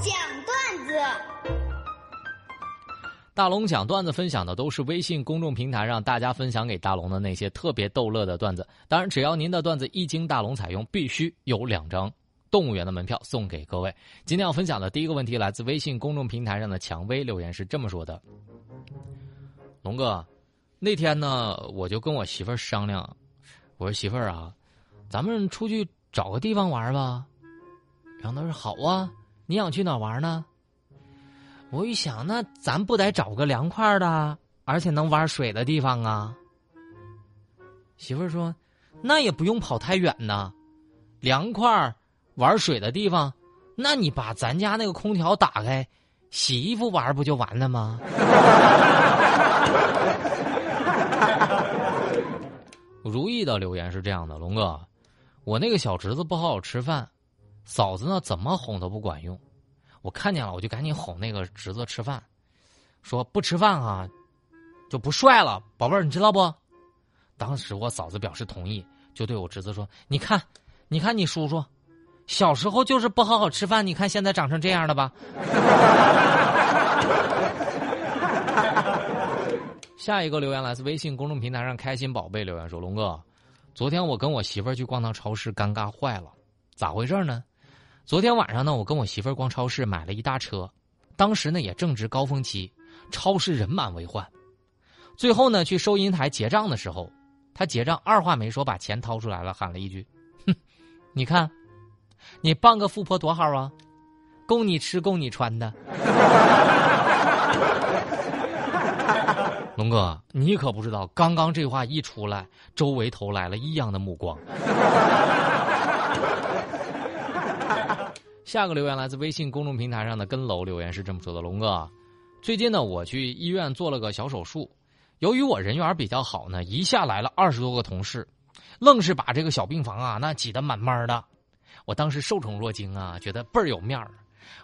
讲段子。大龙讲段子分享的都是微信公众平台上大家分享给大龙的那些特别逗乐的段子。当然，只要您的段子一经大龙采用，必须有两张动物园的门票送给各位。今天要分享的第一个问题来自微信公众平台上的蔷薇留言是这么说的：“龙哥，那天呢，我就跟我媳妇儿商量，我说媳妇儿啊，咱们出去找个地方玩吧。然后她说好啊，你想去哪玩呢？”我一想，那咱不得找个凉快的，而且能玩水的地方啊？媳妇儿说：“那也不用跑太远呐，凉快玩水的地方，那你把咱家那个空调打开，洗衣服玩不就完了吗？” 如意的留言是这样的：龙哥，我那个小侄子不好好吃饭，嫂子呢怎么哄都不管用。我看见了，我就赶紧哄那个侄子吃饭，说不吃饭啊，就不帅了，宝贝儿，你知道不？当时我嫂子表示同意，就对我侄子说：“你看，你看你叔叔，小时候就是不好好吃饭，你看现在长成这样了吧？” 下一个留言来自微信公众平台上开心宝贝留言说：“龙哥，昨天我跟我媳妇儿去逛趟超市，尴尬坏了，咋回事呢？”昨天晚上呢，我跟我媳妇儿逛超市，买了一大车，当时呢也正值高峰期，超市人满为患。最后呢，去收银台结账的时候，他结账二话没说，把钱掏出来了，喊了一句：“哼，你看，你半个富婆多好啊，供你吃，供你穿的。”龙哥，你可不知道，刚刚这话一出来，周围投来了异样的目光。下个留言来自微信公众平台上的跟楼留言是这么说的：龙哥，最近呢我去医院做了个小手术，由于我人缘比较好呢，一下来了二十多个同事，愣是把这个小病房啊那挤得满满的。我当时受宠若惊啊，觉得倍儿有面儿。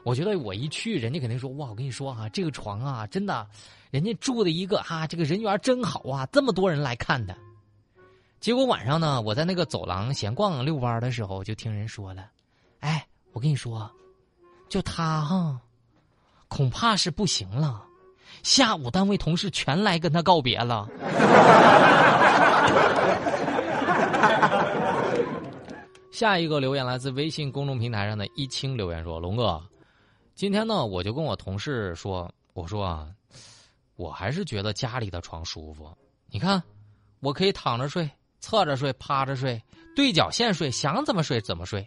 我觉得我一去，人家肯定说哇，我跟你说哈，这个床啊真的，人家住的一个哈，这个人缘真好啊，这么多人来看的。结果晚上呢，我在那个走廊闲逛遛弯的时候，就听人说了，哎。我跟你说，就他哈，恐怕是不行了。下午单位同事全来跟他告别了。下一个留言来自微信公众平台上的一清留言说：“龙哥，今天呢，我就跟我同事说，我说啊，我还是觉得家里的床舒服。你看，我可以躺着睡、侧着睡、趴着睡、对角线睡，想怎么睡怎么睡。”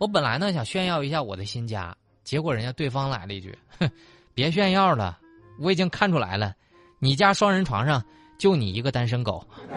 我本来呢想炫耀一下我的新家，结果人家对方来了一句：“哼，别炫耀了，我已经看出来了，你家双人床上就你一个单身狗。”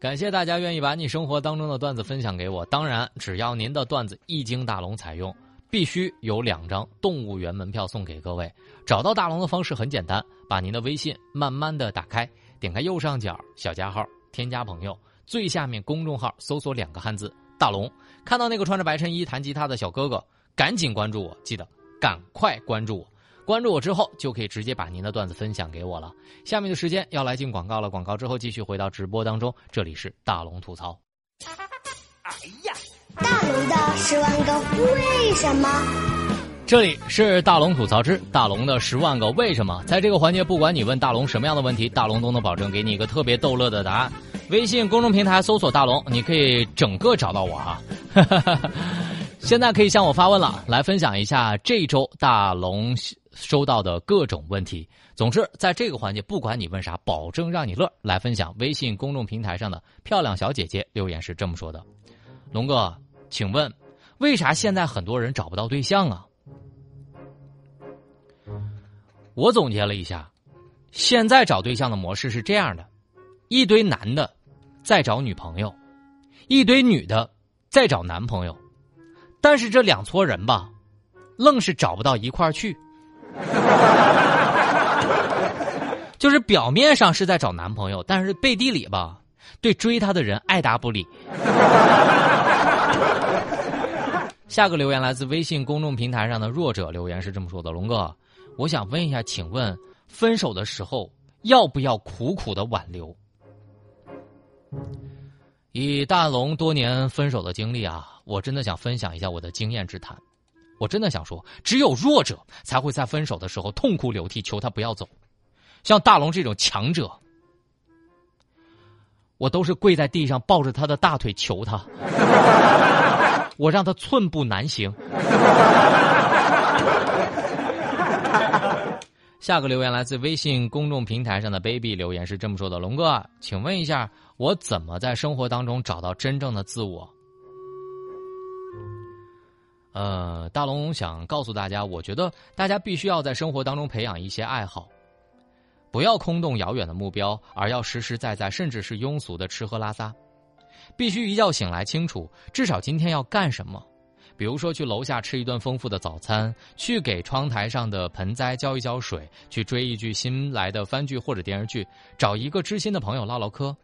感谢大家愿意把你生活当中的段子分享给我。当然，只要您的段子一经大龙采用，必须有两张动物园门票送给各位。找到大龙的方式很简单，把您的微信慢慢的打开，点开右上角小加号，添加朋友。最下面公众号搜索两个汉字“大龙”，看到那个穿着白衬衣弹吉他的小哥哥，赶紧关注我，记得赶快关注我。关注我之后，就可以直接把您的段子分享给我了。下面的时间要来进广告了，广告之后继续回到直播当中。这里是大龙吐槽。哎呀，大龙的十万个为什么？这里是大龙吐槽之大龙的十万个为什么，在这个环节，不管你问大龙什么样的问题，大龙都能保证给你一个特别逗乐的答案。微信公众平台搜索大龙，你可以整个找到我哈。现在可以向我发问了，来分享一下这一周大龙收到的各种问题。总之，在这个环节，不管你问啥，保证让你乐。来分享微信公众平台上的漂亮小姐姐留言是这么说的：龙哥，请问为啥现在很多人找不到对象啊？我总结了一下，现在找对象的模式是这样的：一堆男的在找女朋友，一堆女的在找男朋友，但是这两撮人吧，愣是找不到一块儿去。就是表面上是在找男朋友，但是背地里吧，对追他的人爱答不理。下个留言来自微信公众平台上的弱者留言是这么说的：“龙哥。”我想问一下，请问分手的时候要不要苦苦的挽留？以大龙多年分手的经历啊，我真的想分享一下我的经验之谈。我真的想说，只有弱者才会在分手的时候痛哭流涕，求他不要走。像大龙这种强者，我都是跪在地上抱着他的大腿求他，我让他寸步难行。下个留言来自微信公众平台上的 baby 留言是这么说的：“龙哥，请问一下，我怎么在生活当中找到真正的自我？”呃，大龙想告诉大家，我觉得大家必须要在生活当中培养一些爱好，不要空洞遥远的目标，而要实实在在，甚至是庸俗的吃喝拉撒。必须一觉醒来清楚，至少今天要干什么。比如说，去楼下吃一顿丰富的早餐，去给窗台上的盆栽浇一浇水，去追一剧新来的番剧或者电视剧，找一个知心的朋友唠唠嗑。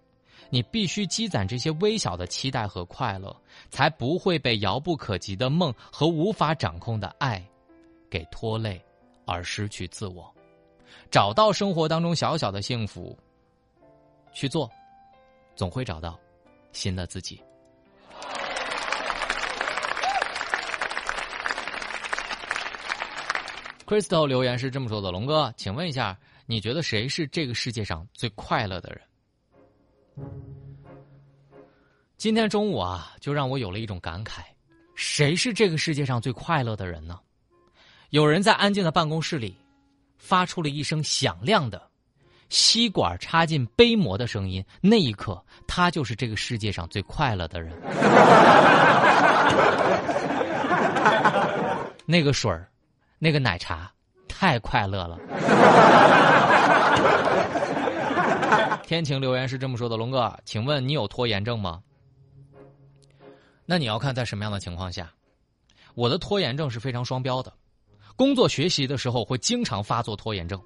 你必须积攒这些微小的期待和快乐，才不会被遥不可及的梦和无法掌控的爱给拖累，而失去自我。找到生活当中小小的幸福，去做，总会找到新的自己。Crystal 留言是这么说的：“龙哥，请问一下，你觉得谁是这个世界上最快乐的人？”今天中午啊，就让我有了一种感慨：谁是这个世界上最快乐的人呢？有人在安静的办公室里，发出了一声响亮的吸管插进杯膜的声音，那一刻，他就是这个世界上最快乐的人。那个水儿。那个奶茶太快乐了。天晴留言是这么说的：“龙哥，请问你有拖延症吗？”那你要看在什么样的情况下。我的拖延症是非常双标的，工作学习的时候会经常发作拖延症，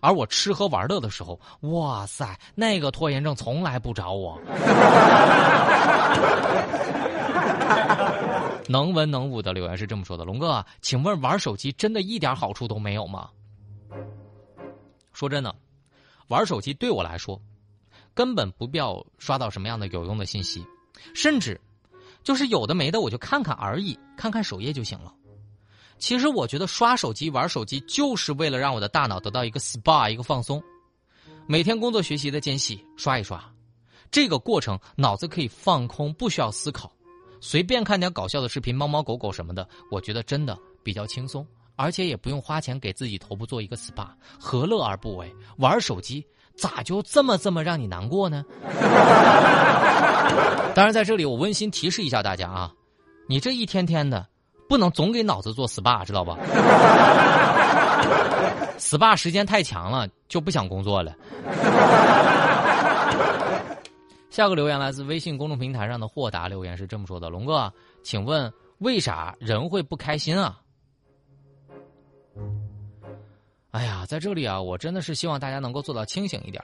而我吃喝玩乐的时候，哇塞，那个拖延症从来不找我。能文能武的留言是这么说的：“龙哥，请问玩手机真的一点好处都没有吗？”说真的，玩手机对我来说，根本不必要刷到什么样的有用的信息，甚至就是有的没的我就看看而已，看看首页就行了。其实我觉得刷手机、玩手机就是为了让我的大脑得到一个 SPA、一个放松。每天工作学习的间隙刷一刷，这个过程脑子可以放空，不需要思考。随便看点搞笑的视频，猫猫狗狗什么的，我觉得真的比较轻松，而且也不用花钱给自己头部做一个 SPA，何乐而不为？玩手机咋就这么这么让你难过呢？当然，在这里我温馨提示一下大家啊，你这一天天的不能总给脑子做 SPA，知道吧？SPA 时间太长了，就不想工作了。下个留言来自微信公众平台上的豁达留言是这么说的：“龙哥，请问为啥人会不开心啊？”哎呀，在这里啊，我真的是希望大家能够做到清醒一点。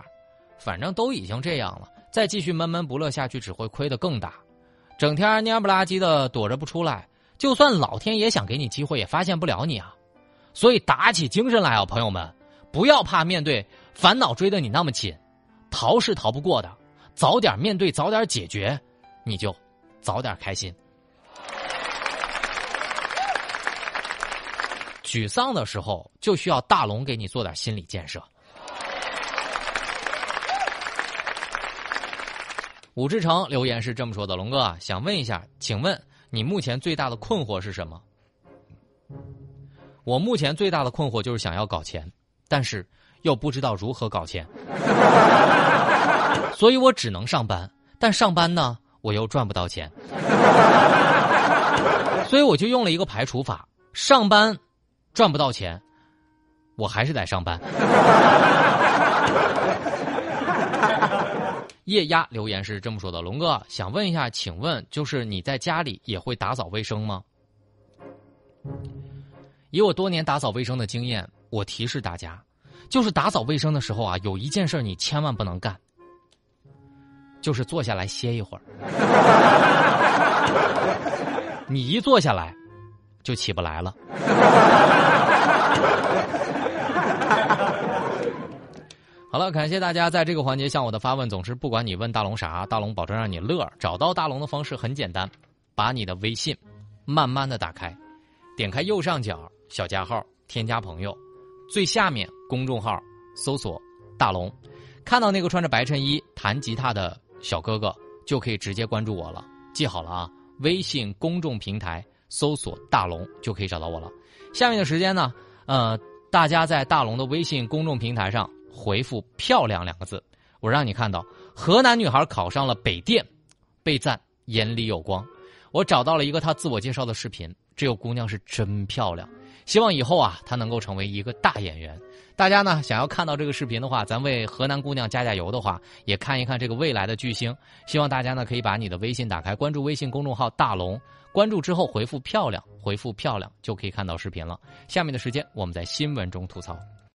反正都已经这样了，再继续闷闷不乐下去，只会亏得更大。整天蔫不拉几的躲着不出来，就算老天爷想给你机会，也发现不了你啊。所以打起精神来啊，朋友们，不要怕面对烦恼追得你那么紧，逃是逃不过的。早点面对，早点解决，你就早点开心。沮丧的时候，就需要大龙给你做点心理建设。武志成留言是这么说的：“龙哥，想问一下，请问你目前最大的困惑是什么？”我目前最大的困惑就是想要搞钱，但是又不知道如何搞钱。所以我只能上班，但上班呢，我又赚不到钱，所以我就用了一个排除法：上班赚不到钱，我还是得上班。液压留言是这么说的：“龙哥，想问一下，请问就是你在家里也会打扫卫生吗？”以我多年打扫卫生的经验，我提示大家，就是打扫卫生的时候啊，有一件事你千万不能干。就是坐下来歇一会儿，你一坐下来，就起不来了。好了，感谢大家在这个环节向我的发问。总之，不管你问大龙啥，大龙保证让你乐。找到大龙的方式很简单，把你的微信慢慢的打开，点开右上角小加号，添加朋友，最下面公众号搜索大龙，看到那个穿着白衬衣弹吉他的小哥哥，就可以直接关注我了。记好了啊，微信公众平台搜索大龙就可以找到我了。下面的时间呢，呃，大家在大龙的微信公众平台上。回复“漂亮”两个字，我让你看到河南女孩考上了北电，被赞眼里有光。我找到了一个她自我介绍的视频，这个姑娘是真漂亮。希望以后啊，她能够成为一个大演员。大家呢想要看到这个视频的话，咱为河南姑娘加加油的话，也看一看这个未来的巨星。希望大家呢可以把你的微信打开，关注微信公众号“大龙”，关注之后回复“漂亮”，回复“漂亮”就可以看到视频了。下面的时间我们在新闻中吐槽。